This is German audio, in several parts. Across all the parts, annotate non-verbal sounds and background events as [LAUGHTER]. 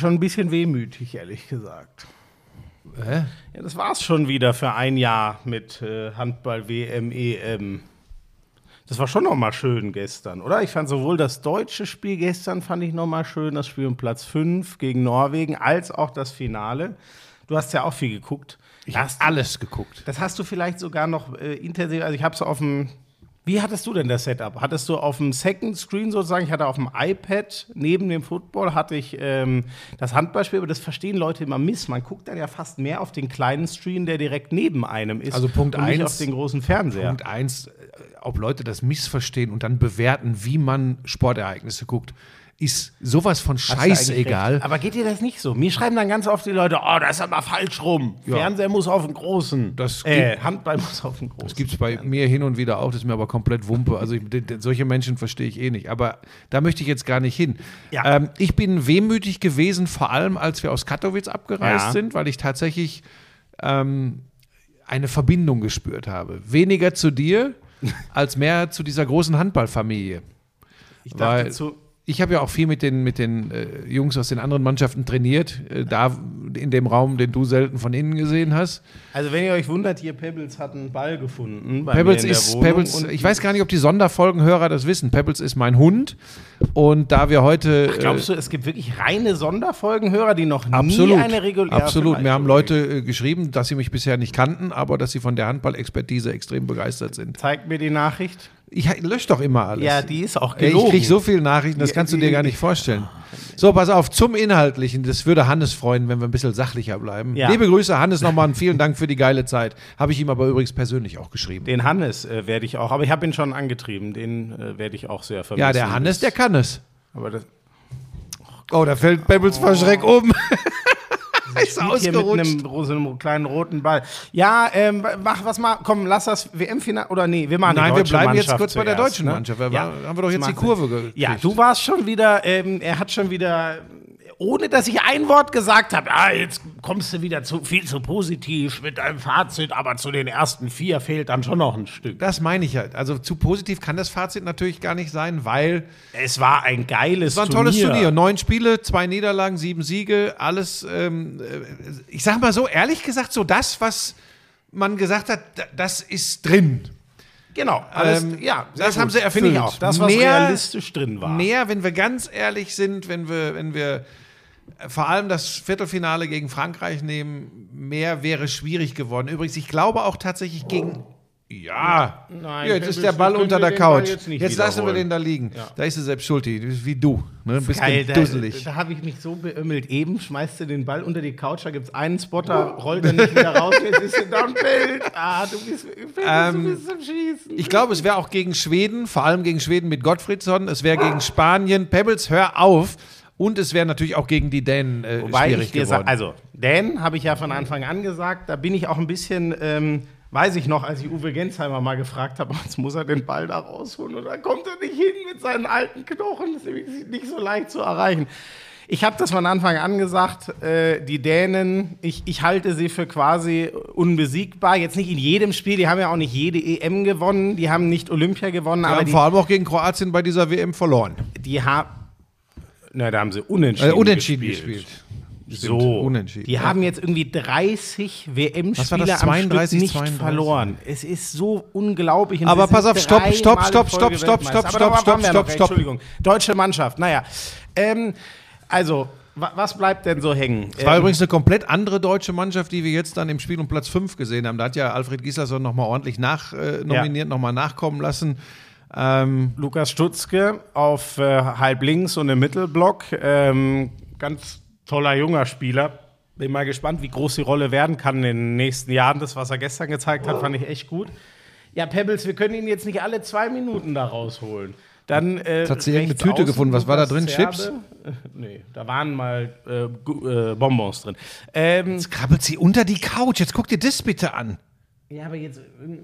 schon ein bisschen wehmütig, ehrlich gesagt. Hä? Ja, das war's schon wieder für ein Jahr mit äh, Handball WM, EM. Das war schon noch mal schön gestern, oder? Ich fand sowohl das deutsche Spiel gestern fand ich noch mal schön, das Spiel um Platz 5 gegen Norwegen, als auch das Finale. Du hast ja auch viel geguckt. Ich habe alles geguckt. Das hast du vielleicht sogar noch äh, intensiv, also ich habe es auf dem wie hattest du denn das Setup? Hattest du auf dem Second Screen sozusagen, ich hatte auf dem iPad neben dem Football, hatte ich ähm, das Handballspiel, aber das verstehen Leute immer miss. Man guckt dann ja fast mehr auf den kleinen Screen, der direkt neben einem ist. Also Punkt und nicht eins- auf den großen Fernseher. Punkt eins, äh, ob Leute das missverstehen und dann bewerten, wie man Sportereignisse guckt, ist sowas von scheißegal. Aber geht dir das nicht so? Mir schreiben dann ganz oft die Leute, oh, das ist aber falsch rum. Ja. Fernseher muss auf den großen. Das äh, Handball muss auf den großen. Das gibt es bei mir hin und wieder auch, das ist mir aber komplett Wumpe. Also ich, solche Menschen verstehe ich eh nicht. Aber da möchte ich jetzt gar nicht hin. Ja. Ähm, ich bin wehmütig gewesen, vor allem als wir aus Katowice abgereist Ja. sind, weil ich tatsächlich ähm, eine Verbindung gespürt habe. Weniger zu dir, [LAUGHS] als mehr zu dieser großen Handballfamilie. ich dachte weil- zu, Ich habe ja auch viel mit den, mit den äh, Jungs aus den anderen Mannschaften trainiert, äh, da in dem Raum, den du selten von innen gesehen hast. also wenn ihr euch wundert, hier Pebbles hat einen Ball gefunden. Pebbles ist, Pebbles, ich weiß gar nicht, ob die Sonderfolgenhörer das wissen. Pebbles ist mein Hund. Und da wir heute. Glaubst du, es gibt wirklich reine Sonderfolgenhörer, die noch absolut, nie eine reguläre absolut. Mir haben Leute äh, geschrieben, dass sie mich bisher nicht kannten, aber dass sie von der Handball-Expertise extrem begeistert sind. Zeig mir die Nachricht. Ich lösche doch immer alles. Ja, die ist auch gelogen. Ich kriege so viele Nachrichten, das kannst du dir gar nicht vorstellen. So, pass auf, zum Inhaltlichen. Das würde Hannes freuen, wenn wir ein bisschen sachlicher bleiben. Ja. Liebe Grüße, Hannes, nochmal und vielen Dank für die geile Zeit. Habe ich ihm aber übrigens persönlich auch geschrieben. Den Hannes äh, werde ich auch, aber ich habe ihn schon angetrieben. Den äh, werde ich auch sehr vermissen. ja, der Hannes, der kann es. Aber das Oh, da fällt Pebbles verschreck um. [LAUGHS] [LAUGHS] ist spielt hier mit ausgerutscht. einem, ro- so einem kleinen roten Ball. Ja, ähm, mach was mal. Komm, lass das WM-Finale oder nee, wir machen Nein, wir bleiben jetzt Mannschaft kurz bei der zuerst, deutschen ne? Mannschaft. Wir Ja, haben wir doch jetzt die Kurve gekriegt. Ja, du warst schon wieder. Ähm, er hat schon wieder. Ohne dass ich ein Wort gesagt habe, ah, jetzt kommst du wieder zu viel zu positiv mit deinem Fazit, aber zu den ersten vier fehlt dann schon noch ein Stück. Das meine ich halt. Also zu positiv kann das Fazit natürlich gar nicht sein, weil Es war ein geiles es war ein tolles Turnier. Neun Spiele, zwei Niederlagen, sieben Siege, alles. Ähm, äh, ich sag mal so, ehrlich gesagt, so das, was man gesagt hat, da- das ist drin. Genau, alles, Ähm, ja, das gut, haben sie Finde ich erfüllt. auch. Das, was Mehr- realistisch drin war. Mehr, wenn wir ganz ehrlich sind, wenn wir, wenn wir äh, vor allem das Viertelfinale gegen Frankreich nehmen, mehr wäre schwierig geworden. Übrigens, ich glaube auch tatsächlich gegen. Ja, Nein, ja, jetzt ist der Ball unter der Couch. jetzt Jetzt, lassen wir den da liegen. Ja. Da ist er selbst schuld, wie du. Ne? Ein bisschen Geil, da, dusselig. da habe ich mich so beömmelt. Eben schmeißt du den Ball unter die Couch, da gibt es einen Spotter, rollt er nicht wieder raus, jetzt ist er da ein Bild. Ah, du bist, Ähm, du bist zum Schießen. Ich glaube, es wäre auch gegen Schweden, vor allem gegen Schweden mit Gottfriedson. Es wäre gegen Spanien. Pebbles, hör auf. Und es wäre natürlich auch gegen die Dänen äh, Wobei schwierig ich dir geworden. also, Dan habe ich ja von Anfang an gesagt, da bin ich auch ein bisschen, ähm, weiß ich noch, als ich Uwe Gensheimer mal gefragt habe, [LAUGHS] jetzt muss er den Ball da rausholen und dann kommt er nicht hin mit seinen alten Knochen, das ist nämlich nicht so leicht zu erreichen. Ich habe das von Anfang an gesagt, äh, die Dänen, ich, ich halte sie für quasi unbesiegbar. Jetzt nicht in jedem Spiel, die haben ja auch nicht jede EM gewonnen, die haben nicht Olympia gewonnen, Wir aber haben die, vor allem auch gegen Kroatien bei dieser WM verloren. die haben, na, da haben sie unentschieden, Äh, unentschieden gespielt. gespielt. So, unentschieden. die Ja. haben jetzt irgendwie 30 Was war WM-Spiele das? am 32, Stück nicht 32? verloren. Es ist so unglaublich. Und Aber pass auf, stopp, stopp, stopp, stopp, stopp, stopp, stopp, stopp, noch, stopp. Entschuldigung. Deutsche Mannschaft, naja. Ähm, also, wa was bleibt denn so hängen? Es war Ähm, übrigens eine komplett andere deutsche Mannschaft, die wir jetzt dann im Spiel um Platz 5 gesehen haben. Da hat ja Alfred Gislason nochmal ordentlich nach, äh, nominiert, nochmal nachkommen lassen. Ähm, Lukas Stutzke auf äh, halb links und im Mittelblock. Ähm, ganz toller junger Spieler. Bin mal gespannt, wie groß die Rolle werden kann in den nächsten Jahren. Das, was er gestern gezeigt hat, fand ich echt gut. Ja, Pebbles, wir können ihn jetzt nicht alle zwei Minuten da rausholen. Dann, äh, Jetzt hat sie irgendeine Tüte außen gefunden. Was war da drin? Zerbe. Chips? [LAUGHS] Nee, da waren mal äh, äh, Bonbons drin. Ähm, jetzt krabbelt sie unter die Couch. Jetzt guck dir das bitte an. Ja, aber jetzt,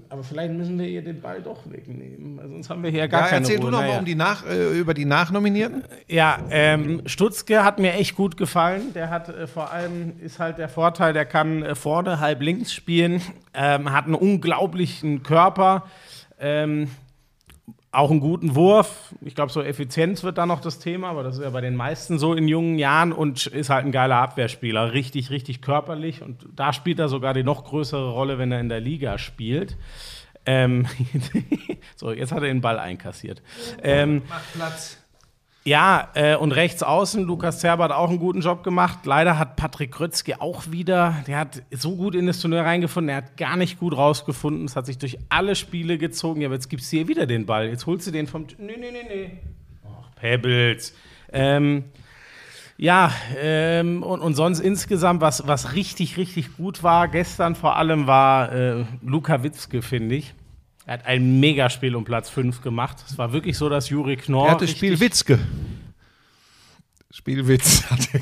aber vielleicht müssen wir ihr den Ball doch wegnehmen, weil sonst haben wir hier gar Ja, keine erzähl Ruhe. du noch mal Naja. um die nach, äh, über die Nachnominierten. Ja, ähm, Stutzke hat mir echt gut gefallen. Der hat äh, vor allem, ist halt der Vorteil, der kann äh, vorne halb links spielen, ähm, hat einen unglaublichen Körper. Ähm, auch einen guten Wurf. Ich glaube, so Effizienz wird da noch das Thema, aber das ist ja bei den meisten so in jungen Jahren und ist halt ein geiler Abwehrspieler. Richtig, richtig körperlich. Und da spielt er sogar die noch größere Rolle, wenn er in der Liga spielt. Ähm, [LAUGHS] so, jetzt hat er den Ball einkassiert. Ähm, Macht Platz. Ja, äh, und rechts außen, Lukas Zerber hat auch einen guten Job gemacht. Leider hat Patrick Grötzky auch wieder, der hat so gut in das Turnier reingefunden, er hat gar nicht gut rausgefunden. Es hat sich durch alle Spiele gezogen. Ja, aber jetzt gibst du hier wieder den Ball. Jetzt holst du den vom. Nee, nee, nee, nee. Ach, Pebbles. Ähm, ja, ähm, und, und sonst insgesamt, was, was richtig, richtig gut war, gestern vor allem war äh, Luka Witzke, finde ich. Er hat ein Megaspiel um Platz 5 gemacht. Es war wirklich so, dass Juri Knorr. Er hatte Spielwitzke. Spielwitz hat er.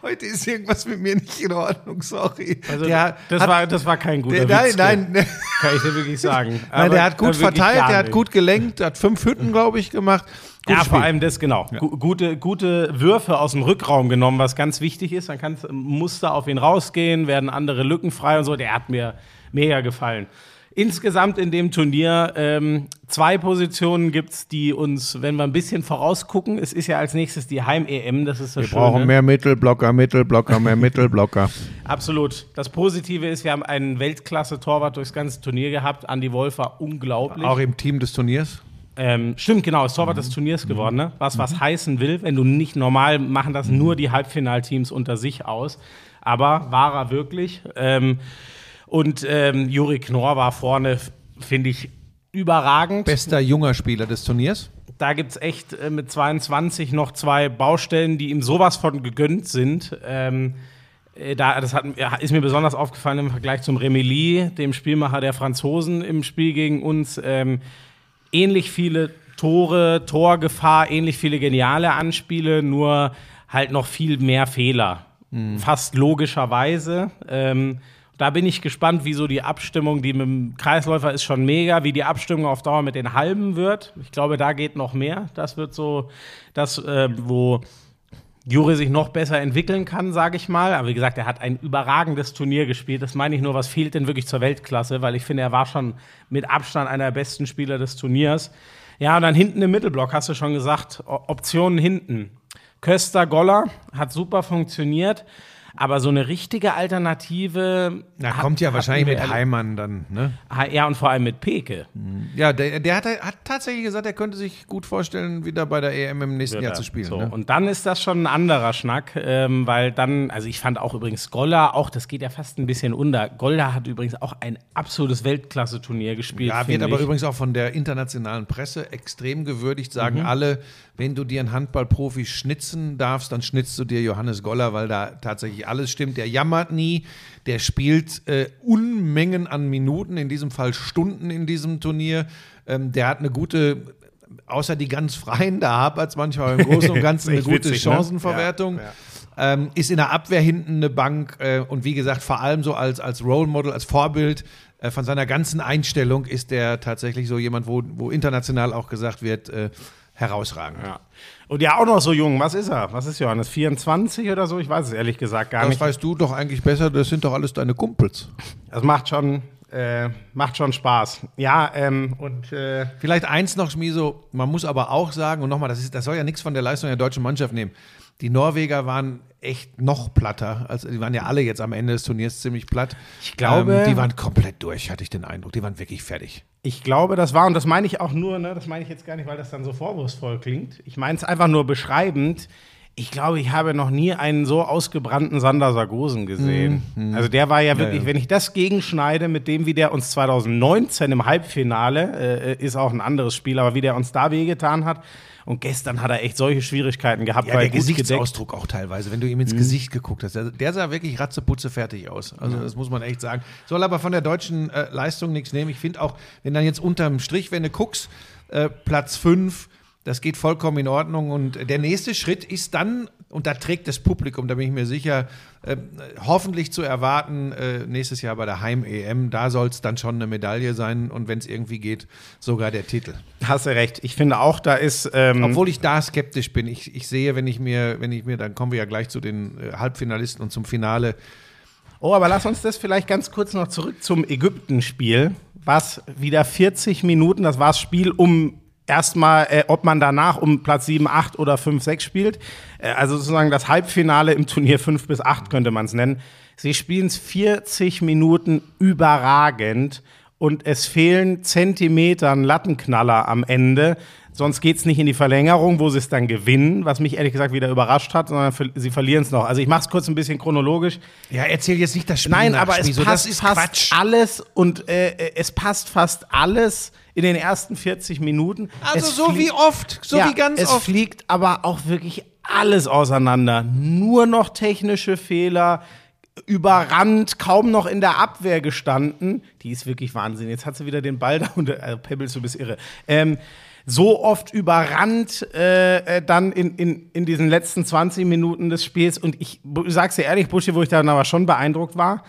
Heute ist irgendwas mit mir nicht in Ordnung, sorry. Also, der das, hat, war, das war kein guter der, nein, Witzke, nein, kann ich dir wirklich sagen. [LAUGHS] nein, Aber- der hat gut verteilt, der hat gut gelenkt, der hat fünf Hütten, glaube ich, gemacht. Ja, Gutes vor Spiel. allem das, genau. Gu- Gute, gute Würfe aus dem Rückraum genommen, was ganz wichtig ist. Dann kannst, musst du auf ihn rausgehen, werden andere Lücken frei und so. Der hat mir mega gefallen. Insgesamt in dem Turnier ähm, zwei Positionen gibt es, die uns, wenn wir ein bisschen vorausgucken, es ist ja als nächstes die Heim-EM, das ist das Wir Schöne. brauchen mehr Mittelblocker, Mittelblocker, mehr [LAUGHS] Mittelblocker. Absolut. Das Positive ist, wir haben einen Weltklasse-Torwart durchs ganze Turnier gehabt. Andy Wolf war unglaublich. Auch im Team des Turniers. Ähm, stimmt, genau, ist Torwart des Turniers geworden, ne? Was was heißen will, wenn du nicht normal machen das nur die Halbfinalteams unter sich aus. Aber war er wirklich. Ähm, und ähm, Juri Knorr war vorne, finde ich, überragend. Bester junger Spieler des Turniers. Da gibt es echt äh, mit 22 noch zwei Baustellen, die ihm sowas von gegönnt sind. Ähm, äh, da, das hat, ist mir besonders aufgefallen im Vergleich zum Remeli, dem Spielmacher der Franzosen im Spiel gegen uns. Ähm, ähnlich viele Tore, Torgefahr, ähnlich viele geniale Anspiele, nur halt noch viel mehr Fehler. Fast logischerweise. Ähm, da bin ich gespannt, wie so die Abstimmung, die mit dem Kreisläufer ist schon mega, wie die Abstimmung auf Dauer mit den Halben wird. Ich glaube, da geht noch mehr. Das wird so das, äh, wo Jure sich noch besser entwickeln kann, sage ich mal. Aber wie gesagt, er hat ein überragendes Turnier gespielt. Das meine ich nur, was fehlt denn wirklich zur Weltklasse, weil ich finde, er war schon mit Abstand einer der besten Spieler des Turniers. Ja, und dann hinten im Mittelblock hast du schon gesagt, Optionen hinten. Köster Goller hat super funktioniert, aber so eine richtige Alternative. Na, hat- kommt ja wahrscheinlich mit Heimann dann, ne? Ja, und vor allem mit Peke. Ja, der, der hat, hat tatsächlich gesagt, er könnte sich gut vorstellen, wieder bei der EM im nächsten Jahr zu spielen. So, ne? Und dann ist das schon ein anderer Schnack, ähm, weil dann, also ich fand auch übrigens Golla, auch das geht ja fast ein bisschen unter. Golda hat übrigens auch ein absolutes Weltklasse-Turnier gespielt. Ja, wird aber ich. übrigens auch von der internationalen Presse extrem gewürdigt, Mhm. sagen alle, wenn du dir einen Handballprofi schnitzen darfst, dann schnitzt du dir Johannes Goller, weil da tatsächlich alles stimmt. Der jammert nie, der spielt äh, Unmengen an Minuten, in diesem Fall Stunden in diesem Turnier. Ähm, der hat eine gute, außer die ganz freien, da hapert es manchmal im Großen und Ganzen [LAUGHS] eine gute witzig, ne? Chancenverwertung. Ähm, ist in der Abwehr hinten eine Bank äh, und wie gesagt, vor allem so als, als Role Model, als Vorbild äh, von seiner ganzen Einstellung ist der tatsächlich so jemand, wo, wo international auch gesagt wird, äh, herausragend. Ja. Und ja, auch noch so jung. Was ist er? Was ist Johannes? 24 oder so? Ich weiß es ehrlich gesagt gar Das nicht. weißt du doch eigentlich besser, das sind doch alles deine Kumpels. Das macht schon, äh, macht schon Spaß. Ja, ähm, und äh, Vielleicht eins noch, Schmiso, man muss aber auch sagen, und nochmal, das, ist, das soll ja nichts von der Leistung der deutschen Mannschaft nehmen. Die Norweger waren echt noch platter. Also die waren ja alle jetzt am Ende des Turniers ziemlich platt. Ich glaube- ähm, die waren komplett durch, hatte ich den Eindruck. Die waren wirklich fertig. Ich glaube, das war, und das meine ich auch nur, ne, das meine ich jetzt gar nicht, weil das dann so vorwurfsvoll klingt. Ich meine es einfach nur beschreibend. Ich glaube, ich habe noch nie einen so ausgebrannten Sander Sargosen gesehen. Also der war ja wirklich, ja. wenn ich das gegenschneide mit dem, wie der uns 2019 im Halbfinale, äh, ist auch ein anderes Spiel, aber wie der uns da wehgetan hat. Und gestern hat er echt solche Schwierigkeiten gehabt, Ja, weil der. Gesichtsausdruck auch teilweise, wenn du ihm ins Gesicht geguckt hast. Der, der sah wirklich ratzeputze fertig aus. Also das muss man echt sagen. Soll aber von der deutschen äh, Leistung nichts nehmen. Ich finde auch, wenn dann jetzt unterm Strich, wenn du guckst, äh, Platz 5, das geht vollkommen in Ordnung. Und der nächste Schritt ist dann, und da trägt das Publikum, da bin ich mir sicher, äh, hoffentlich zu erwarten, äh, nächstes Jahr bei der Heim-EM, da soll es dann schon eine Medaille sein und wenn es irgendwie geht, sogar der Titel. Hast du recht. Ich finde auch, da ist. Ähm, Obwohl ich da skeptisch bin. Ich, ich sehe, wenn ich mir, wenn ich mir, dann kommen wir ja gleich zu den äh, Halbfinalisten und zum Finale. Oh, aber lass uns das vielleicht ganz kurz noch zurück zum Ägypten-Spiel, war es wieder 40 Minuten. Das war das Spiel um erstmal, äh, ob man danach um Platz 7, 8 oder 5, 6 spielt. Äh, also sozusagen das Halbfinale im Turnier 5 bis 8 könnte man es nennen. Sie spielen es 40 Minuten überragend und es fehlen Zentimeter Lattenknaller am Ende. Sonst geht es nicht in die Verlängerung, wo sie es dann gewinnen, was mich ehrlich gesagt wieder überrascht hat, sondern sie verlieren es noch. Also ich mache es kurz ein bisschen chronologisch. Ja, erzähl jetzt nicht das Spiel Nein, aber es Schmieso, passt fast alles und äh, es passt fast alles in den ersten 40 Minuten. Also Es so wie oft, so ja, wie ganz es oft. fliegt aber auch wirklich alles auseinander. Nur noch technische Fehler, überrannt, kaum noch in der Abwehr gestanden. Die ist wirklich Wahnsinn. Jetzt hat sie wieder den Ball da und äh, Pebbles, du bist irre. Ähm, so oft überrannt äh, äh, dann in, in, in diesen letzten 20 Minuten des Spiels. Und ich sag's dir ehrlich, Buschi, wo ich dann aber schon beeindruckt war,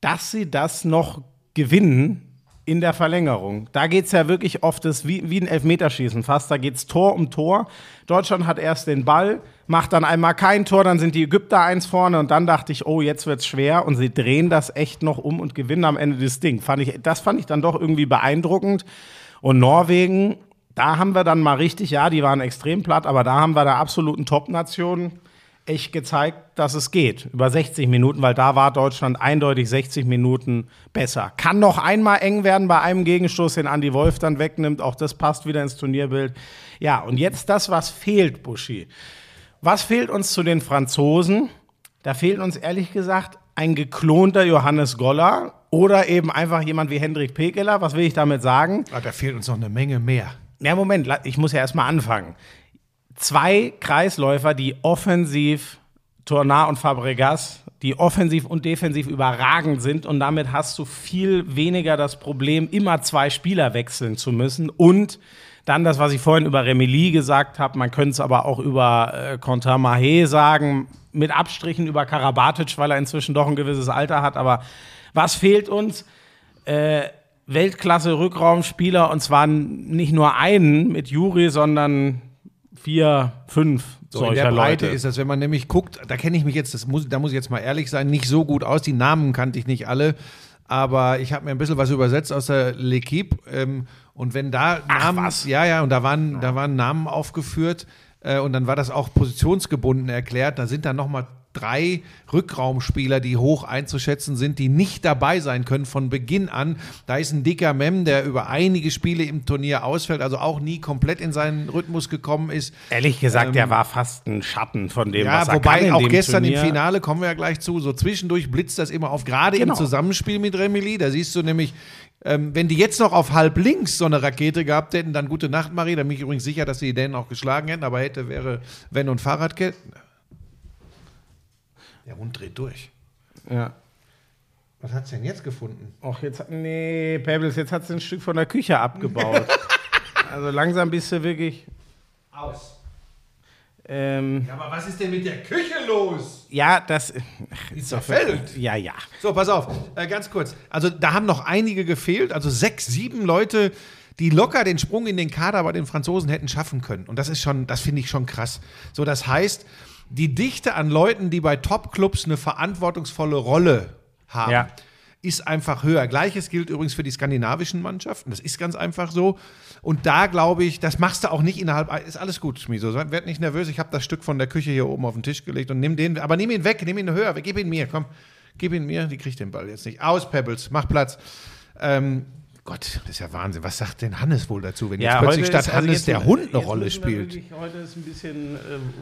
dass sie das noch gewinnen in der Verlängerung. Da geht's ja wirklich oft, das wie, wie ein Elfmeterschießen fast. Da geht's Tor um Tor. Deutschland hat erst den Ball, macht dann einmal kein Tor, dann sind die Ägypter eins vorne und dann dachte ich, oh, jetzt wird's schwer und sie drehen das echt noch um und gewinnen am Ende das Ding. Fand ich, das fand ich dann doch irgendwie beeindruckend. Und Norwegen, da haben wir dann mal richtig, ja, die waren extrem platt, aber da haben wir der absoluten Top-Nation echt gezeigt, dass es geht. Über 60 Minuten, weil da war Deutschland eindeutig 60 Minuten besser. Kann noch einmal eng werden bei einem Gegenstoß, den Andy Wolf dann wegnimmt. Auch das passt wieder ins Turnierbild. Ja, und jetzt das, was fehlt, Buschi. Was fehlt uns zu den Franzosen? Da fehlt uns ehrlich gesagt ein geklonter Johannes Goller oder eben einfach jemand wie Hendrik Pekeler. Was will ich damit sagen? Ah, da fehlt uns noch eine Menge mehr. Ja, Moment, ich muss ja erstmal anfangen. Zwei Kreisläufer, die offensiv, Tournat und Fabregas, die offensiv und defensiv überragend sind und damit hast du viel weniger das Problem, immer zwei Spieler wechseln zu müssen und dann das, was ich vorhin über Remili gesagt habe, man könnte es aber auch über äh, Contar Mahé sagen, mit Abstrichen über Karabatic, weil er inzwischen doch ein gewisses Alter hat, aber was fehlt uns? Äh, Weltklasse-Rückraumspieler und zwar nicht nur einen mit Juri, sondern vier, fünf So, in solcher der Breite Leute. ist das, wenn man nämlich guckt, da kenne ich mich jetzt, das muss, da muss ich jetzt mal ehrlich sein, nicht so gut aus. Die Namen kannte ich nicht alle, aber ich habe mir ein bisschen was übersetzt aus der L'Equipe. Ähm, und wenn da Namen, was? ja, ja, und da waren, da waren Namen aufgeführt äh, und dann war das auch positionsgebunden erklärt. Da sind dann nochmal drei Rückraumspieler, die hoch einzuschätzen sind, die nicht dabei sein können von Beginn an. Da ist ein dicker Mem, der über einige Spiele im Turnier ausfällt, also auch nie komplett in seinen Rhythmus gekommen ist. Ehrlich gesagt, der war fast ein Schatten von dem, Ähm, Ja, was er kann wobei in auch gestern Turnier. im Finale, kommen wir ja gleich zu, so zwischendurch blitzt das immer auf, gerade Genau. im Zusammenspiel mit Remili. Da siehst du nämlich, ähm, wenn die jetzt noch auf halb links so eine Rakete gehabt hätten, dann gute Nacht, Marie. Da bin ich übrigens sicher, dass sie die Dänen auch geschlagen hätten, aber hätte, wäre, wenn und Fahrradkette. Der Hund dreht durch. Ja. Was hat's denn jetzt gefunden? Och, jetzt, hat- nee, Pebbles, jetzt hat sie ein Stück von der Küche abgebaut. [LAUGHS] also langsam bist du wirklich. Aus. Ähm, Ja, aber was ist denn mit der Küche los? ja, das. Die zerfällt. Ja, ja. So, pass auf, äh, ganz kurz. Also da haben noch einige gefehlt, also sechs, sieben Leute, die locker den Sprung in den Kader bei den Franzosen hätten schaffen können. Und das ist schon, das finde ich schon krass. So, das heißt, die Dichte an Leuten, die bei Top-Clubs eine verantwortungsvolle Rolle haben, Ja. ist einfach höher. Gleiches gilt übrigens für die skandinavischen Mannschaften. Das ist ganz einfach so. Und da glaube ich, das machst du auch nicht innerhalb. Ist alles gut, Schmieso. Werd nicht nervös. Ich habe das Stück von der Küche hier oben auf den Tisch gelegt und nimm den. Aber nimm ihn weg, nimm ihn höher. Gib ihn mir, komm. Gib ihn mir. Die kriegt den Ball jetzt nicht. Aus, Pebbles. Mach Platz. Ähm, Gott, das ist ja Wahnsinn. Was sagt denn Hannes wohl dazu, wenn jetzt plötzlich statt also Hannes jetzt- der Hund eine Rolle spielt? Wirklich, heute ist ein bisschen äh,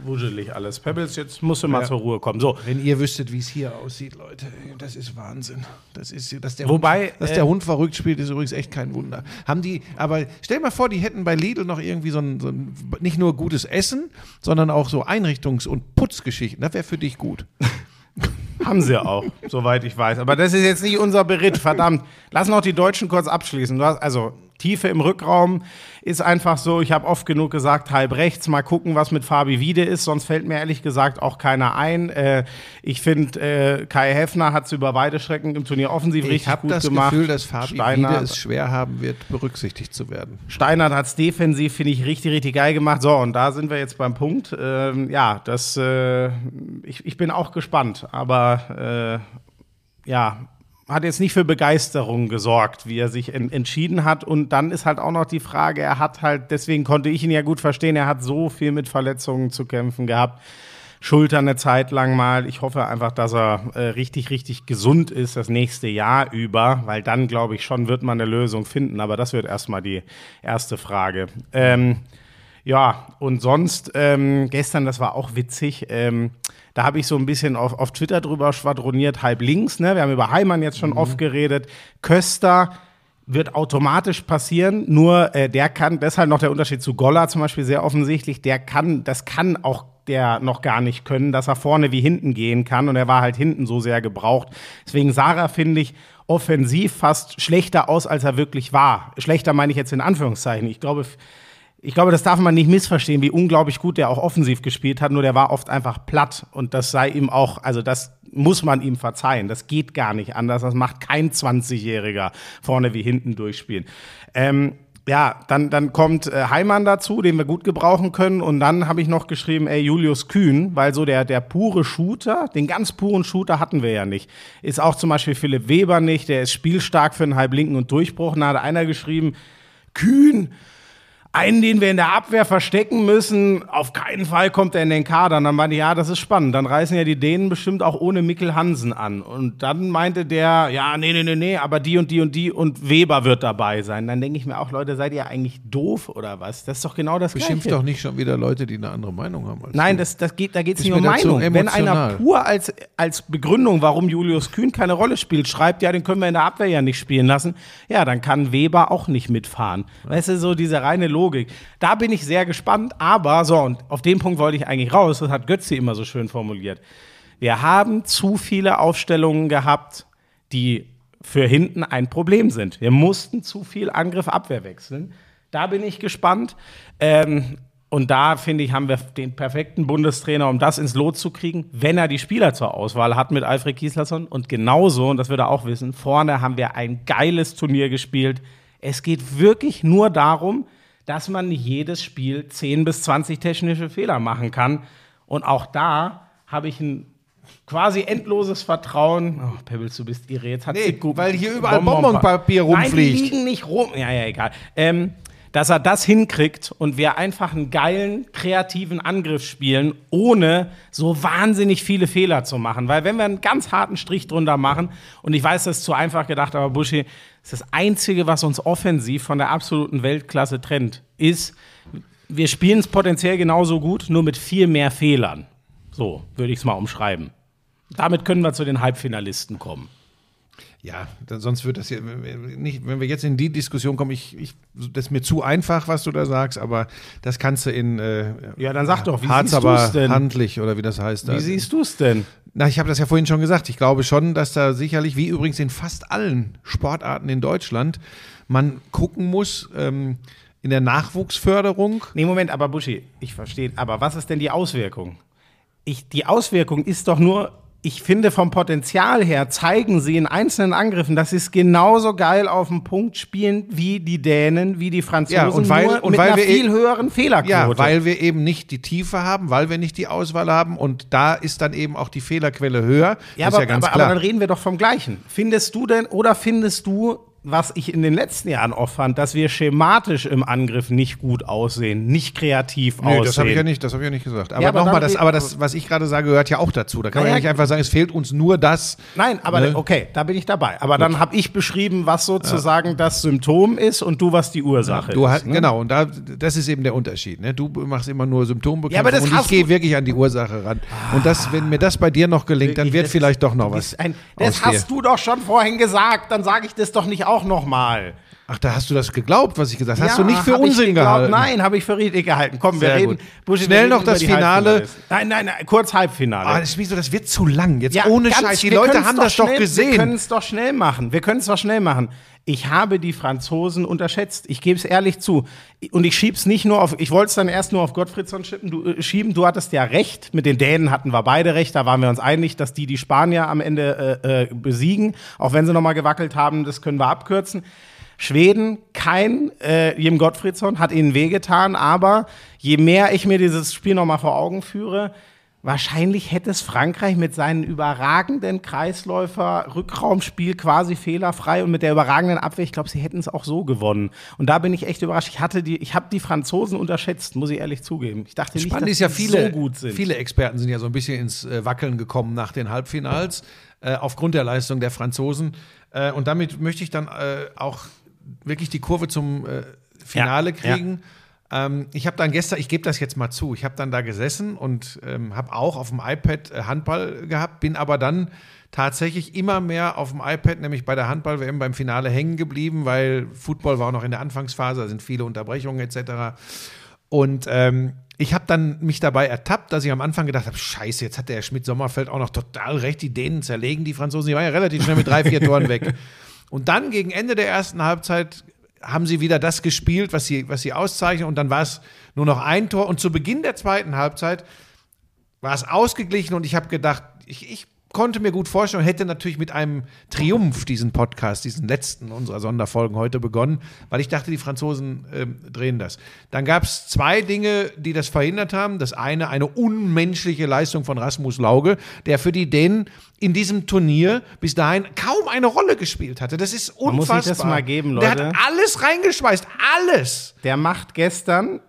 wuschelig alles. Pebbles, jetzt musst du mal Ja. zur Ruhe kommen. So, Wenn ihr wüsstet, wie es hier aussieht, Leute, das ist Wahnsinn. Das ist, dass der Wobei, Hund, dass äh, der Hund verrückt spielt, ist übrigens echt kein Wunder. Haben die, aber stell mal vor, die hätten bei Lidl noch irgendwie so ein, so ein nicht nur gutes Essen, sondern auch so Einrichtungs- und Putzgeschichten. Das wäre für dich gut. Haben sie auch, [LAUGHS] soweit ich weiß. Aber das ist jetzt nicht unser Beritt, verdammt. Lass noch die Deutschen kurz abschließen. Du hast, also, Tiefe im Rückraum ist einfach so, ich habe oft genug gesagt, halb rechts, mal gucken, was mit Fabi Wiede ist, sonst fällt mir ehrlich gesagt auch keiner ein. Äh, ich finde, äh, Kai Heffner hat es über beide Strecken im Turnier offensiv Ich richtig habe gut das gemacht. Gefühl, dass Fabi Wiede Steinert- es schwer haben wird, berücksichtigt zu werden. Steinert hat es defensiv, finde ich, richtig, richtig geil gemacht. So, und da sind wir jetzt beim Punkt. Ähm, ja, das, äh, ich, ich bin auch gespannt. Aber äh, ja, hat jetzt nicht für Begeisterung gesorgt, wie er sich en entschieden hat. Und dann ist halt auch noch die Frage, er hat halt, deswegen konnte ich ihn ja gut verstehen, er hat so viel mit Verletzungen zu kämpfen gehabt. Schulter eine Zeit lang mal. Ich hoffe einfach, dass er äh, richtig, richtig gesund ist das nächste Jahr über, weil dann, glaube ich, schon wird man eine Lösung finden. Aber das wird erstmal die erste Frage. Ähm, ja, und sonst, ähm, gestern, das war auch witzig, ähm, da habe ich so ein bisschen auf, auf Twitter drüber schwadroniert, halb links. Ne? Wir haben über Heimann jetzt schon mhm. oft geredet. Köster wird automatisch passieren, nur äh, der kann, deshalb noch der Unterschied zu Golla zum Beispiel sehr offensichtlich, der kann, das kann auch der noch gar nicht können, dass er vorne wie hinten gehen kann und er war halt hinten so sehr gebraucht. Deswegen Sarah finde ich offensiv fast schlechter aus, als er wirklich war. Schlechter meine ich jetzt in Anführungszeichen. Ich glaube, ich glaube, das darf man nicht missverstehen, wie unglaublich gut der auch offensiv gespielt hat, nur der war oft einfach platt und das sei ihm auch, also das muss man ihm verzeihen. Das geht gar nicht anders. Das macht kein 20-Jähriger vorne wie hinten durchspielen. Ähm, ja, dann, dann kommt äh, Heimann dazu, den wir gut gebrauchen können. Und dann habe ich noch geschrieben, ey, Julius Kühn, weil so der, der pure Shooter, den ganz puren Shooter hatten wir ja nicht. Ist auch zum Beispiel Philipp Weber nicht, der ist spielstark für einen Halblinken und Durchbruch. Da hat einer geschrieben, Kühn, einen, den wir in der Abwehr verstecken müssen. Auf keinen Fall kommt er in den Kader. Und dann meinte ich, ja, das ist spannend. Dann reißen ja die Dänen bestimmt auch ohne Mikkel Hansen an. Und dann meinte der, ja, nee, nee, nee, nee, aber die und die und die und Weber wird dabei sein. Dann denke ich mir auch, Leute, seid ihr eigentlich doof oder was? Das ist doch genau das Beschimpft Gleiche. doch nicht schon wieder Leute, die eine andere Meinung haben. Nein, das, das geht, da geht es nicht um Meinung. Wenn einer pur als, als Begründung, warum Julius Kühn keine Rolle spielt, schreibt, ja, den können wir in der Abwehr ja nicht spielen lassen, ja, dann kann Weber auch nicht mitfahren. Ja. Weißt du, so diese reine Logik. Logik. Da bin ich sehr gespannt, aber so, und auf den Punkt wollte ich eigentlich raus, das hat Götze immer so schön formuliert. Wir haben zu viele Aufstellungen gehabt, die für hinten ein Problem sind. Wir mussten zu viel Angriff-Abwehr wechseln. Da bin ich gespannt. Ähm, und da, finde ich, haben wir den perfekten Bundestrainer, um das ins Lot zu kriegen, wenn er die Spieler zur Auswahl hat mit Alfred Kieslerson. Und genauso, und das wird er auch wissen, vorne haben wir ein geiles Turnier gespielt. Es geht wirklich nur darum, dass man nicht jedes Spiel 10 bis 20 technische Fehler machen kann. Und auch da habe ich ein quasi endloses Vertrauen. Oh, Pebbles, du bist irre. Jetzt hat nee, gut, weil hier überall Bonbonpapier rumfliegt. Nein, die liegen nicht rum. Ja, ja, egal. Ähm, dass er das hinkriegt und wir einfach einen geilen, kreativen Angriff spielen, ohne so wahnsinnig viele Fehler zu machen. Weil wenn wir einen ganz harten Strich drunter machen, und ich weiß, das ist zu einfach gedacht, aber Buschi, das ist das Einzige, was uns offensiv von der absoluten Weltklasse trennt, ist, wir spielen es potenziell genauso gut, nur mit viel mehr Fehlern. So würde ich es mal umschreiben. Damit können wir zu den Halbfinalisten kommen. Ja, sonst wird das ja nicht, wenn wir jetzt in die Diskussion kommen, ich, ich, das ist mir zu einfach, was du da sagst, aber das kannst du in äh, Ja, dann sag doch, wie Harz, siehst du es denn? handlich oder wie das heißt. Wie siehst du es denn? Na, ich habe das ja vorhin schon gesagt. Ich glaube schon, dass da sicherlich, wie übrigens in fast allen Sportarten in Deutschland, man gucken muss, ähm, in der Nachwuchsförderung. Nee, Moment, aber Buschi, ich verstehe. Aber was ist denn die Auswirkung? Ich, die Auswirkung ist doch nur, ich finde, vom Potenzial her zeigen sie in einzelnen Angriffen, dass sie es genauso geil auf den Punkt spielen wie die Dänen, wie die Franzosen, ja, und weil, nur und mit weil einer wir viel e höheren Fehlerquote. Ja, weil wir eben nicht die Tiefe haben, weil wir nicht die Auswahl haben und da ist dann eben auch die Fehlerquelle höher. Ja, aber, ja aber, aber dann reden wir doch vom Gleichen. Findest du denn oder findest du, was ich in den letzten Jahren oft fand, dass wir schematisch im Angriff nicht gut aussehen, nicht kreativ Nö, aussehen. Das habe ich ja nicht, das habe ich ja nicht gesagt. Aber ja, nochmal, das, aber das, was ich gerade sage, gehört ja auch dazu. Da kann man ja nicht einfach sagen, es fehlt uns nur das. Nein, aber ne? okay, da bin ich dabei. Aber Gut. dann habe ich beschrieben, was sozusagen ja. das Symptom ist und du, was die Ursache du ist. ne? Genau, und da, das ist eben der Unterschied. Ne? Du machst immer nur Symptombekämpfung ja, und ich gehe wirklich an die Ursache ran. Ah, und das, wenn mir das bei dir noch gelingt, dann wird vielleicht doch noch was. Ein, das hast du doch schon vorhin gesagt, dann sage ich das doch nicht auch noch mal. Ach, da hast du das geglaubt, was ich gesagt habe. Hast ja, du nicht für Unsinn gehalten? Nein, habe ich für richtig gehalten. Komm, Sehr wir reden. Buschi, Schnell noch das Finale. Nein, nein, nein, kurz Halbfinale. Ah, das, wieso, das wird zu lang. Jetzt ja, ohne ganz, Scheiß. Die Leute haben das schnell, doch gesehen. Wir können es doch schnell machen. Wir können es doch schnell machen. Ich habe die Franzosen unterschätzt. Ich gebe es ehrlich zu. Und ich schiebe es nicht nur auf, ich wollte es dann erst nur auf Gottfriedsson schieben, du, äh, schieben. Du hattest ja recht. Mit den Dänen hatten wir beide recht. Da waren wir uns einig, dass die die Spanier am Ende äh, äh, besiegen. Auch wenn sie nochmal gewackelt haben, das können wir abkürzen. Schweden, kein äh, Jim Gottfriedsson, hat ihnen wehgetan, aber je mehr ich mir dieses Spiel nochmal vor Augen führe, Wahrscheinlich hätte es Frankreich mit seinem überragenden Kreisläufer, Rückraumspiel quasi fehlerfrei und mit der überragenden Abwehr, ich glaube, sie hätten es auch so gewonnen. Und da bin ich echt überrascht. Ich hatte die, ich habe die Franzosen unterschätzt, muss ich ehrlich zugeben. Ich dachte nicht, Spannend dass ist ja die viele, so gut sind. viele Experten sind ja so ein bisschen ins äh, Wackeln gekommen nach den Halbfinals äh, aufgrund der Leistung der Franzosen. Äh, und damit möchte ich dann äh, auch wirklich die Kurve zum äh, Finale Ja, kriegen. Ähm, ich habe dann gestern, ich gebe das jetzt mal zu, ich habe dann da gesessen und ähm, habe auch auf dem iPad äh, Handball gehabt, bin aber dann tatsächlich immer mehr auf dem iPad, nämlich bei der Handball-WM beim Finale hängen geblieben, weil Football war auch noch in der Anfangsphase, da sind viele Unterbrechungen etc. Und ähm, ich habe dann mich dabei ertappt, dass ich am Anfang gedacht habe, scheiße, jetzt hat der Schmidt-Sommerfeld auch noch total recht, die Dänen zerlegen die Franzosen, die waren ja relativ schnell mit drei, vier Toren weg. [LAUGHS] Und dann gegen Ende der ersten Halbzeit haben sie wieder das gespielt, was sie, was sie auszeichnen und dann war es nur noch ein Tor. Und zu Beginn der zweiten Halbzeit war es ausgeglichen und ich habe gedacht, ich, ich konnte mir gut vorstellen und hätte natürlich mit einem Triumph diesen Podcast, diesen letzten unserer Sonderfolgen heute begonnen, weil ich dachte, die Franzosen ähm, drehen das. Dann gab es zwei Dinge, die das verhindert haben. Das eine, eine unmenschliche Leistung von Rasmus Lauge, der für die Dänen in diesem Turnier bis dahin kaum eine Rolle gespielt hatte. Das ist Man muss unfassbar. sich das mal geben, Der Leute. hat alles reingeschmeißt, alles. Der macht gestern,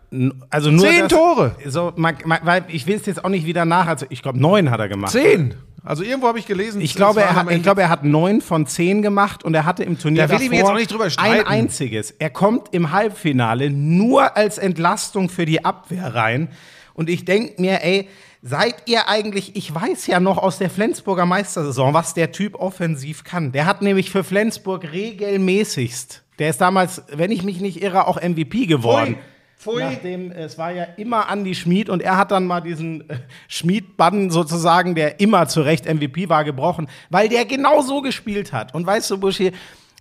also nur Zehn das, Tore. So, man, man, weil ich will es jetzt auch nicht wieder nach, also ich glaube neun hat er gemacht. Zehn. Also irgendwo habe ich gelesen. Ich glaube, er hat, ich glaube, er hat neun von zehn gemacht und er hatte im Turnier Da will ich mich davor jetzt auch nicht drüber ein einziges. Er kommt im Halbfinale nur als Entlastung für die Abwehr rein. Und ich denke mir, ey, seid ihr eigentlich, ich weiß ja noch aus der Flensburger Meistersaison, was der Typ offensiv kann. Der hat nämlich für Flensburg regelmäßigst, der ist damals, wenn ich mich nicht irre, auch MVP geworden. Pfui. Nachdem es war ja immer Andy Schmid und er hat dann mal diesen äh, Schmid-Bann sozusagen, der immer zu Recht MVP war, gebrochen, weil der genau so gespielt hat. Und weißt du, Buschi,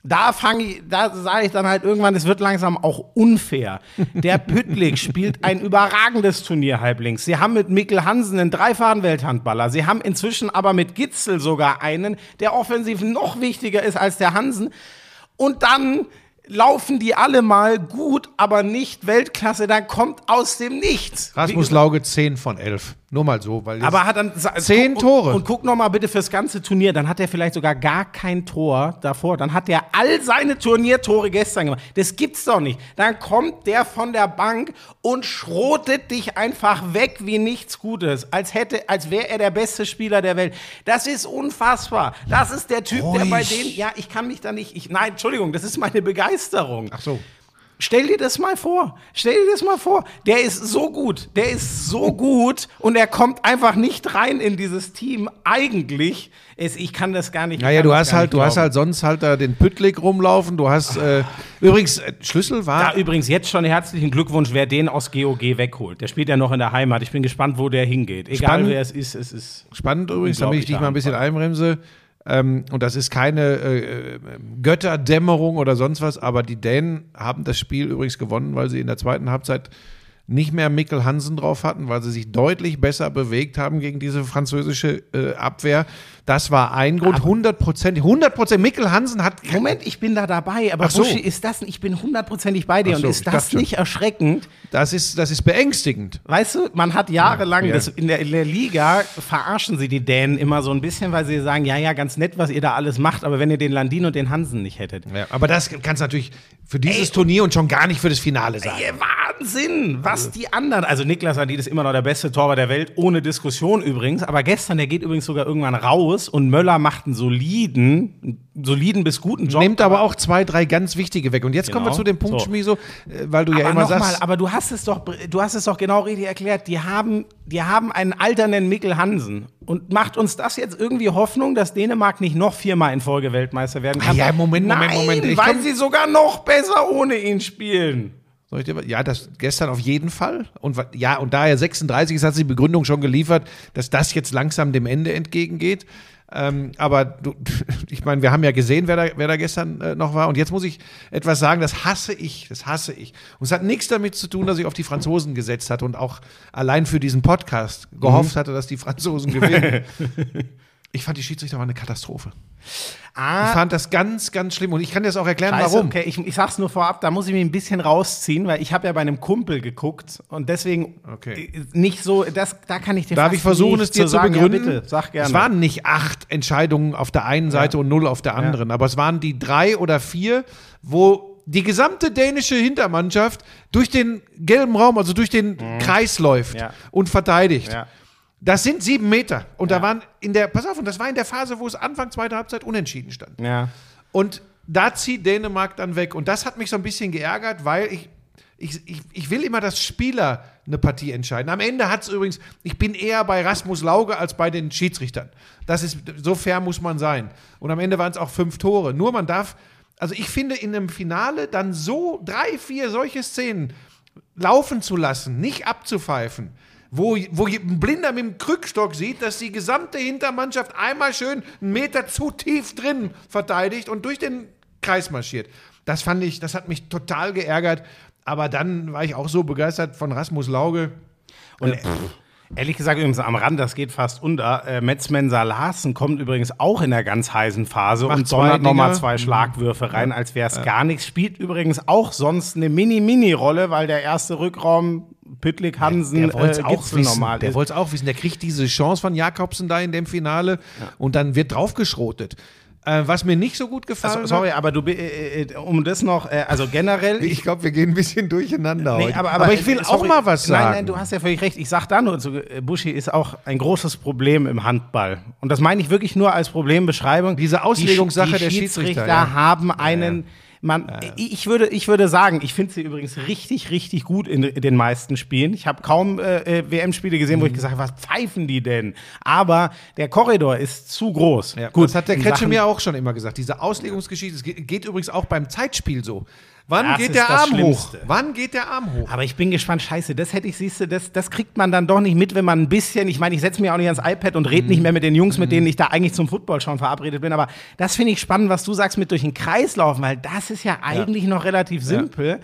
da fange ich, da sage ich dann halt irgendwann, es wird langsam auch unfair. Der [LAUGHS] Püttlik spielt ein überragendes Turnier halblinks. Sie haben mit Mikkel Hansen einen dreifachen Welthandballer. Sie haben inzwischen aber mit Gitzel sogar einen, der offensiv noch wichtiger ist als der Hansen. Und dann laufen die alle mal gut, aber nicht Weltklasse. Dann kommt aus dem Nichts. Rasmus Lauge 10 von 11. Nur mal so, weil aber hat dann Zehn guck- Tore. Und, und guck noch mal bitte fürs ganze Turnier. Dann hat er vielleicht sogar gar kein Tor davor. Dann hat er all seine Turniertore gestern gemacht. Das gibt's doch nicht. Dann kommt der von der Bank und schrotet dich einfach weg wie nichts Gutes, als hätte, als wäre er der beste Spieler der Welt. Das ist unfassbar. Das ist der Typ, der bei Ruhig. denen. Ja, ich kann mich da nicht. Ich, nein, Entschuldigung, das ist meine Begeisterung. Ach so. Stell dir das mal vor. Stell dir das mal vor. Der ist so gut. Der ist so gut und er kommt einfach nicht rein in dieses Team. Eigentlich ist, ich kann das gar nicht. ich Naja, kann du hast halt, du hast glauben. halt sonst halt da den Püttlik rumlaufen. Du hast äh, übrigens äh, Schlüssel war. Da übrigens jetzt schon herzlichen Glückwunsch, wer den aus GOG wegholt. Der spielt ja noch in der Heimat. Ich bin gespannt, wo der hingeht. Egal Spannend. wer es ist, es ist. Spannend übrigens, damit ich dich mal ein bisschen einbremse. Ähm, und das ist keine äh, Götterdämmerung oder sonst was, aber die Dänen haben das Spiel übrigens gewonnen, weil sie in der zweiten Halbzeit nicht mehr Mikkel Hansen drauf hatten, weil sie sich deutlich besser bewegt haben gegen diese französische äh, Abwehr. Das war ein Grund. 100 Prozent. 100 Prozent. Mikkel Hansen hat. Moment, ich bin da dabei, aber Ach so. Buschi, ist das, ich bin hundertprozentig bei dir so, und ist das schon. nicht erschreckend? Das ist, das ist beängstigend. Weißt du, man hat jahrelang, Ja. das, in, der, in der Liga verarschen sie die Dänen immer so ein bisschen, weil sie sagen, ja, ja, ganz nett, was ihr da alles macht, aber wenn ihr den Landin und den Hansen nicht hättet. Ja, aber das kannst du natürlich für dieses Ey, Turnier und schon gar nicht für das Finale sagen. Ey, Wahnsinn, was die anderen, also Niklas Landin ist immer noch der beste Torwart der Welt, ohne Diskussion übrigens, aber gestern, der geht übrigens sogar irgendwann raus und Möller macht einen soliden, soliden bis guten Job. Nimmt aber auch zwei, drei ganz wichtige weg. Und jetzt kommen wir Genau. zu dem Punkt, So. Schmiso, äh, weil du ja aber immer noch mal, sagst. aber du hast es doch, du hast es doch genau richtig erklärt. Die haben, die haben einen alternden Mikkel Hansen. Und macht uns das jetzt irgendwie Hoffnung, dass Dänemark nicht noch viermal in Folge Weltmeister werden kann? Ah ja, Moment, Moment, Nein, Moment. Ich weil komm- sie sogar noch besser ohne ihn spielen. Soll ich dir, ja, das gestern auf jeden Fall. Und ja, und da er 36 ist, hat sie die Begründung schon geliefert, dass das jetzt langsam dem Ende entgegengeht. Ähm, aber du, [LAUGHS] ich meine, wir haben ja gesehen, wer da, wer da gestern äh, noch war. Und jetzt muss ich etwas sagen, das hasse ich, das hasse ich. Und es hat nichts damit zu tun, dass ich auf die Franzosen gesetzt hatte und auch allein für diesen Podcast gehofft hatte, dass die Franzosen gewinnen. [LAUGHS] Ich fand die Schiedsrichter war eine Katastrophe. Ah, Ich fand das ganz, ganz schlimm. Und ich kann dir das auch erklären, Scheiße, warum. Okay, ich, ich sag's nur vorab, da muss ich mich ein bisschen rausziehen, weil ich habe ja bei einem Kumpel geguckt und deswegen Okay. äh, nicht so, das, da kann ich dir Darf ich versuchen, es dir zu sagen. begründen? Ja, bitte, sag gerne. Es waren nicht acht Entscheidungen auf der einen Seite und null auf der anderen, aber es waren die drei oder vier, wo die gesamte dänische Hintermannschaft durch den gelben Raum, also durch den Kreis läuft Mhm. Ja. und verteidigt. ja. Das sind sieben Meter. Und da Ja. waren in der, pass auf, und das war in der Phase, wo es Anfang zweiter Halbzeit unentschieden stand. ja. Und da zieht Dänemark dann weg. Und das hat mich so ein bisschen geärgert, weil ich, ich, ich, ich will immer, dass Spieler eine Partie entscheiden. Am Ende hat es übrigens, ich bin eher bei Rasmus Lauge als bei den Schiedsrichtern. Das ist, so fair muss man sein. Und am Ende waren es auch fünf Tore. Nur man darf, also ich finde, in einem Finale dann so drei, vier solche Szenen laufen zu lassen, nicht abzupfeifen, wo, wo ein Blinder mit dem Krückstock sieht, dass die gesamte Hintermannschaft einmal schön einen Meter zu tief drin verteidigt und durch den Kreis marschiert. Das fand ich, das hat mich total geärgert. Aber dann war ich auch so begeistert von Rasmus Lauge. Und äh, ehrlich gesagt, übrigens am Rand, das geht fast unter. Äh, Metzmenser Larsen kommt übrigens auch in der ganz heißen Phase Macht und donnert nochmal zwei Schlagwürfe rein, als wäre es gar nichts. Spielt übrigens auch sonst eine Mini-Mini-Rolle, weil der erste Rückraum Püttlik Hansen Der wollte es äh, auch wissen. normal Der wollte es auch wissen. Der kriegt diese Chance von Jakobsen da in dem Finale und dann wird draufgeschrotet. Äh, was mir nicht so gut gefallen Also, sorry, aber du, äh, äh, um das noch, äh, also generell. Ich glaube, wir gehen ein bisschen durcheinander Nee, heute. aber, aber, aber, ich will äh, auch sorry. mal was sagen. Nein, nein, du hast ja völlig recht. Ich sag da nur zu, äh, Buschi ist auch ein großes Problem im Handball. Und das meine ich wirklich nur als Problembeschreibung. Diese Auslegungssache die, die der Schiedsrichter, ja. haben einen. Man, Ich, würde, ich würde sagen, ich finde sie übrigens richtig, richtig gut in, in den meisten Spielen. Ich habe kaum äh, äh, WM-Spiele gesehen, wo Mhm. ich gesagt habe, was pfeifen die denn? Aber der Korridor ist zu groß. Ja, Gut, das hat der Kretsche mir auch schon immer gesagt. Diese Auslegungsgeschichte, es geht, geht übrigens auch beim Zeitspiel so. Wann Das geht der Arm hoch? Schlimmste. Wann geht der Arm hoch? Aber ich bin gespannt, scheiße, das hätte ich, siehst du, das, das kriegt man dann doch nicht mit, wenn man ein bisschen, ich meine, ich setze mir auch nicht ans iPad und rede nicht mehr mit den Jungs, mit denen ich da eigentlich zum Football schon verabredet bin, aber das finde ich spannend, was du sagst mit durch den Kreis laufen, weil das ist ja eigentlich noch relativ simpel.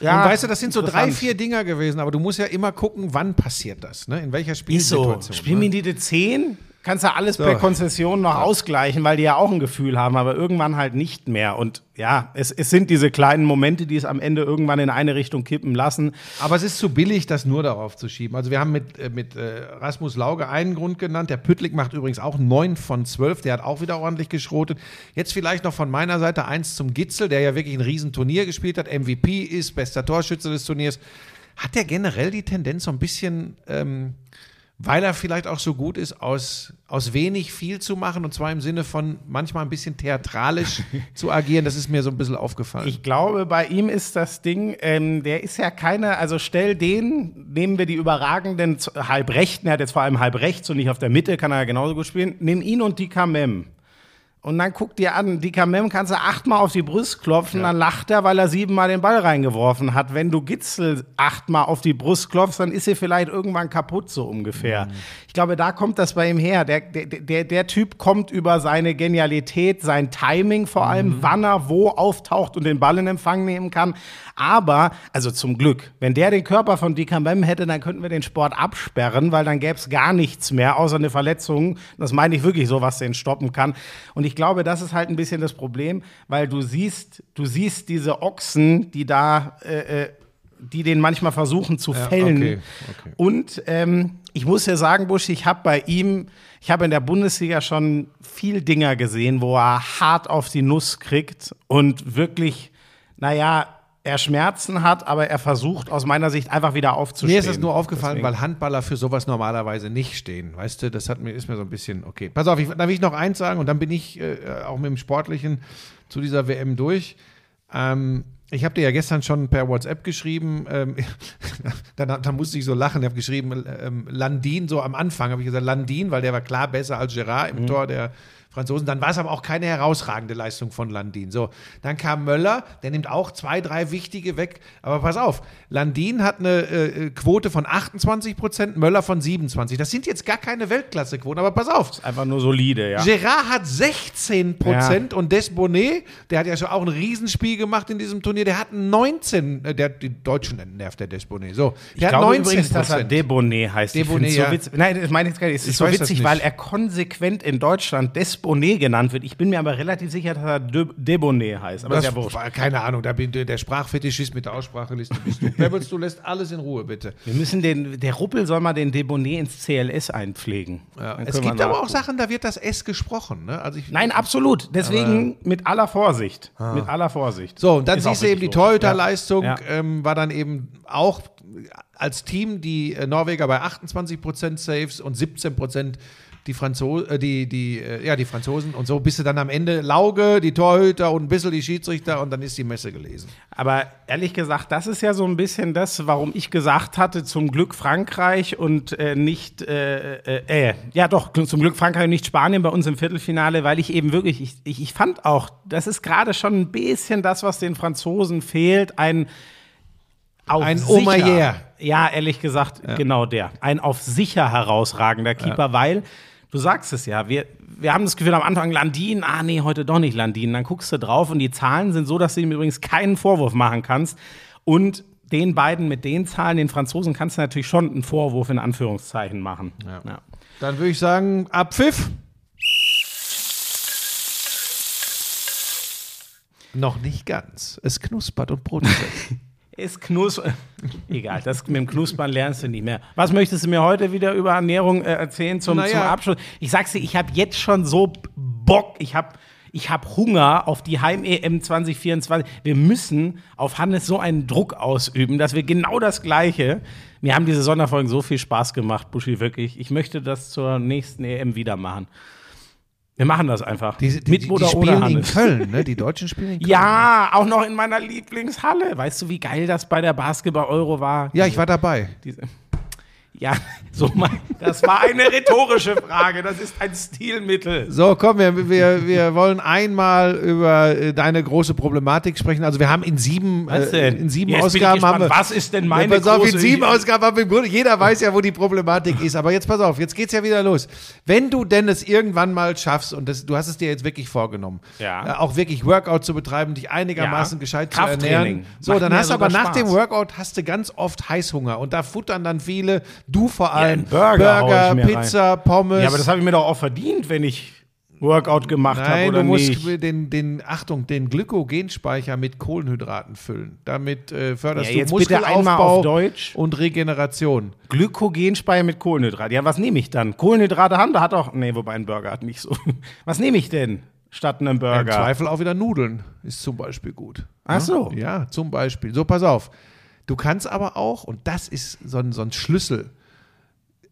Ja, und weißt du, das sind so drei, vier Dinger gewesen, aber du musst ja immer gucken, wann passiert das, ne? In welcher Ist so. Spielsituation. Spielen ne? wir die 10? Kannst du alles So. per Konzession noch ausgleichen, weil die ja auch ein Gefühl haben, aber irgendwann halt nicht mehr. Und ja, es, es sind diese kleinen Momente, die es am Ende irgendwann in eine Richtung kippen lassen. Aber es ist zu billig, das nur darauf zu schieben. Also wir haben mit, äh, mit äh, Rasmus Lauge einen Grund genannt. Der Püttlik macht übrigens auch 9 von 12. Der hat auch wieder ordentlich geschrotet. Jetzt vielleicht noch von meiner Seite eins zum Gitzel, der ja wirklich ein Riesenturnier gespielt hat. MVP ist, bester Torschütze des Turniers. Hat der generell die Tendenz so ein bisschen, ähm, weil er vielleicht auch so gut ist, aus, aus wenig viel zu machen und zwar im Sinne von manchmal ein bisschen theatralisch [LAUGHS] zu agieren. Das ist mir so ein bisschen aufgefallen. Ich glaube, bei ihm ist das Ding, ähm, der ist ja keine, also stell den, nehmen wir die überragenden Z- Halbrechten, er hat jetzt vor allem halb rechts und nicht auf der Mitte, kann er ja genauso gut spielen, nimm ihn und die Kamem. Und dann guck dir an, die Kamem kannst du achtmal auf die Brust klopfen, dann lacht er, weil er siebenmal den Ball reingeworfen hat. Wenn du Gitzel achtmal auf die Brust klopfst, dann ist sie vielleicht irgendwann kaputt, so ungefähr. Ich glaube, da kommt das bei ihm her. Der, der, der, der Typ kommt über seine Genialität, sein Timing vor allem, wann er wo auftaucht und den Ball in Empfang nehmen kann. Aber, also zum Glück, wenn der den Körper von Dikamem hätte, dann könnten wir den Sport absperren, weil dann gäbe es gar nichts mehr, außer eine Verletzung. Das meine ich wirklich so, was den stoppen kann. Und ich glaube, das ist halt ein bisschen das Problem, weil du siehst, du siehst diese Ochsen, die da, äh, äh, die den manchmal versuchen zu fällen. okay, okay. Und ähm, ich muss ja sagen, Busch, ich habe bei ihm, ich habe in der Bundesliga schon viel Dinger gesehen, wo er hart auf die Nuss kriegt und wirklich, naja, er Schmerzen hat, aber er versucht aus meiner Sicht einfach wieder aufzustehen. Mir ist das nur aufgefallen, Deswegen. weil Handballer für sowas normalerweise nicht stehen. Weißt du, das hat mir, ist mir so ein bisschen, okay. Pass auf, ich, darf ich noch eins sagen und dann bin ich äh, auch mit dem Sportlichen zu dieser WM durch. Ähm, ich habe dir ja gestern schon per WhatsApp geschrieben, ähm, [LAUGHS] dann, dann musste ich so lachen, ich habe geschrieben, ähm, Landin, so am Anfang habe ich gesagt Landin, weil der war klar besser als Gerard im Tor der Franzosen. Dann war es aber auch keine herausragende Leistung von Landin. So, dann kam Möller, der nimmt auch zwei, drei wichtige weg. Aber pass auf, Landin hat eine äh, Quote von 28 Prozent, Möller von 27. Das sind jetzt gar keine Weltklasse-Quoten, aber pass auf. einfach nur solide, ja. Gerard hat 16 Prozent und Desbonnet, der hat ja schon auch ein Riesenspiel gemacht in diesem Turnier, der hat 19, äh, der, die Deutschen nervt der Desponier. So, Ich der glaube hat 19 übrigens, dass er. Debonet heißt. Debonet, ich ja. so witzig. Nein, das meine ich jetzt gar nicht. Es ist Ich so das witzig, weil er konsequent in Deutschland Despone genannt wird. Ich bin mir aber relativ sicher, dass er De Debonet heißt. Aber Das ist ja wurscht. war, keine Ahnung, da bin, der Sprachfetischist mit der Ausspracheliste bist du. [LAUGHS] Pebbles, du lässt alles in Ruhe, bitte. Wir müssen den, der Ruppel soll mal den Debonet ins CLS einpflegen. Dann Es gibt aber auch. Sachen, da wird das S gesprochen. Ne? Also ich, Nein, absolut. Deswegen mit aller Vorsicht. Mit aller Vorsicht. So, und dann Ist siehst du eben die. Torhüterleistung, Ja. ähm, war dann eben auch als Team die äh, Norweger bei 28% Saves und 17% die, Franzo äh, die, die, äh, ja, die Franzosen. Und so bist du dann am Ende Lauge, die Torhüter und ein bisschen die Schiedsrichter und dann ist die Messe gelesen. Aber ehrlich gesagt, das ist ja so ein bisschen das, warum ich gesagt hatte, zum Glück Frankreich und äh, nicht, äh, äh, äh, ja doch, zum Glück Frankreich und nicht Spanien bei uns im Viertelfinale, weil ich eben wirklich, ich, ich, ich fand auch, das ist gerade schon ein bisschen das, was den Franzosen fehlt, ein auf Ein Omayer. Ja, ehrlich gesagt, genau der. Ein auf sicher herausragender Keeper, weil, du sagst es ja, wir, wir haben das Gefühl am Anfang Landin, ah nee, heute doch nicht Landin. Dann guckst du drauf und die Zahlen sind so, dass du ihm übrigens keinen Vorwurf machen kannst. Und den beiden mit den Zahlen, den Franzosen, kannst du natürlich schon einen Vorwurf in Anführungszeichen machen. Ja. Dann würde ich sagen, Abpfiff. Noch nicht ganz. Es knuspert und brodelt. [LAUGHS] Ist knus [LAUGHS] Egal, das mit dem Knuspern lernst du nicht mehr. Was möchtest du mir heute wieder über Ernährung äh, erzählen zum, Naja. zum Abschluss? Ich sag's dir, ich habe jetzt schon so Bock, ich habe ich hab Hunger auf die Heim-EM 2024. Wir müssen auf Hannes so einen Druck ausüben, dass wir genau das Gleiche. Mir haben diese Sonderfolgen so viel Spaß gemacht, Buschi, wirklich. Ich möchte das zur nächsten EM wieder machen. Wir machen das einfach. Die, die, Mit die, oder die ohne spielen in Hannes. Köln, ne? Die Deutschen spielen in [LAUGHS] Köln. Ja, auch noch in meiner Lieblingshalle. Weißt du, wie geil das bei der Basketball-Euro war? Ja, ich war dabei. Diese, ja, [LAUGHS] so mal. Das war eine rhetorische Frage. Das ist ein Stilmittel. So, komm, wir, wir, wir wollen einmal über äh, deine große Problematik sprechen. Also wir haben in sieben, äh, in sieben Jetzt Ausgaben haben wir. Was ist denn meine ja, pass auf, in große- sieben Ausgaben haben wir im Grunde, jeder weiß ja, wo die Problematik ist. Aber jetzt pass auf, jetzt geht's ja wieder los. Wenn du denn es irgendwann mal schaffst, und das, du hast es dir jetzt wirklich vorgenommen, Ja. äh, auch wirklich Workout zu betreiben, dich einigermaßen Ja. gescheit zu ernähren. So, Macht dann hast du aber nach dem Spaß. Workout hast du ganz oft Heißhunger. Und da futtern dann viele, du vor allem, einen Burger mir Pizza, Pommes. Ja, aber das habe ich mir doch auch verdient, wenn ich Workout gemacht habe Nein, oder du musst nicht. den, den, Achtung, den Glykogenspeicher mit Kohlenhydraten füllen. Damit äh, förderst Ja, du jetzt bitte Muskelaufbau einmal auf Deutsch. und Regeneration. Glykogenspeicher mit Kohlenhydrat. Ja, was nehme ich dann? Kohlenhydrate haben, da hat auch. Nee, wobei ein Burger hat nicht so. [LAUGHS] Was nehme ich denn statt einem Im Burger? Zweifel auch wieder Nudeln ist zum Beispiel gut. Ach so. Ja, zum Beispiel. So, pass auf. Du kannst aber auch, und das ist so ein, so ein Schlüssel,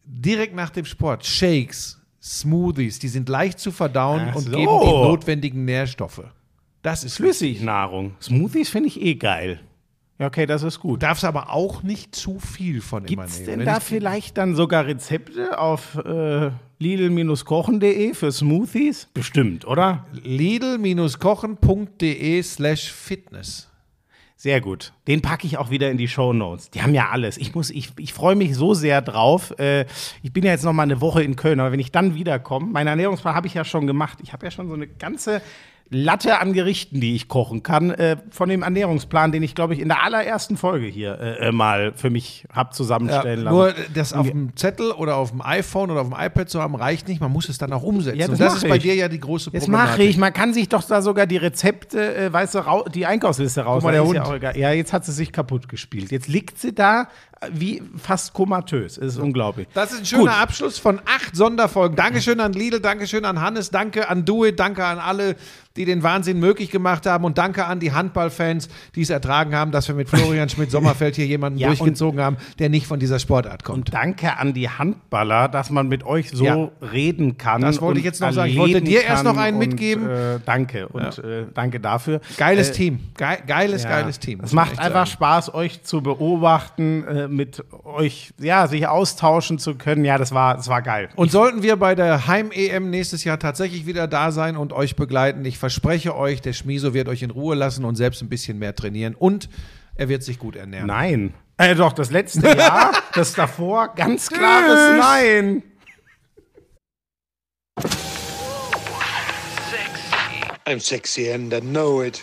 direkt nach dem Sport, Shakes, Smoothies, die sind leicht zu verdauen Ach und so. geben die notwendigen Nährstoffe. Das ist Flüssignahrung. Smoothies finde ich eh geil. Ja, okay, das ist Du gut. darfst aber auch nicht zu viel von Gibt immer es nehmen. denn Wenn da ich- vielleicht dann sogar Rezepte auf äh, lidl-kochen.de für Smoothies? Bestimmt, oder? lidl-kochen.de slash fitness. Sehr gut. Den packe ich auch wieder in die Show Notes. Die haben ja alles. Ich muss, ich, ich freue mich so sehr drauf. Äh, ich bin ja jetzt noch mal eine Woche in Köln, aber wenn ich dann wiederkomme, meinen Ernährungsplan habe ich ja schon gemacht. Ich habe ja schon so eine ganze Latte an Gerichten, die ich kochen kann, äh, von dem Ernährungsplan, den ich, glaube ich, in der allerersten Folge hier äh, äh, mal für mich habe zusammenstellen lassen. nur das auf dem Zettel oder auf dem iPhone oder auf dem iPad zu haben, reicht nicht. Man muss es dann auch umsetzen. Ja, das Und das ist bei ich. dir ja die große Problematik. mache ich. Man kann sich doch da sogar die Rezepte, äh, weißt du, die Einkaufsliste raus. mal, der Ja, Hund. egal. ja, jetzt hat sie sich kaputt gespielt. Jetzt liegt sie da wie fast komatös. Es ist unglaublich. Das ist ein schöner Gut. Abschluss von acht Sonderfolgen. Dankeschön an Lidl, Dankeschön an Hannes, danke an Duet, danke an alle, die den Wahnsinn möglich gemacht haben und danke an die Handballfans, die es ertragen haben, dass wir mit Florian Schmidt-Sommerfeld hier jemanden [LAUGHS] Ja, und- durchgezogen haben, der nicht von dieser Sportart kommt. Danke an die Handballer, dass man mit euch so Ja. reden kann. Das wollte und ich jetzt noch sagen. Ich wollte dir erst noch einen und, mitgeben. Äh, danke und äh, danke dafür. Geiles Äh, Team. Ge geiles, Ja. geiles Team. Es macht einfach sagen. Spaß, euch zu beobachten, äh, mit euch, ja, sich austauschen zu können. Ja, das war, das war geil. Und sollten wir bei der Heim-EM nächstes Jahr tatsächlich wieder da sein und euch begleiten, ich verspreche euch, der Schmiso wird euch in Ruhe lassen und selbst ein bisschen mehr trainieren und er wird sich gut ernähren. Nein. Äh, doch, das letzte [LAUGHS] Jahr, das davor, ganz klares Nein. I'm sexy and I know it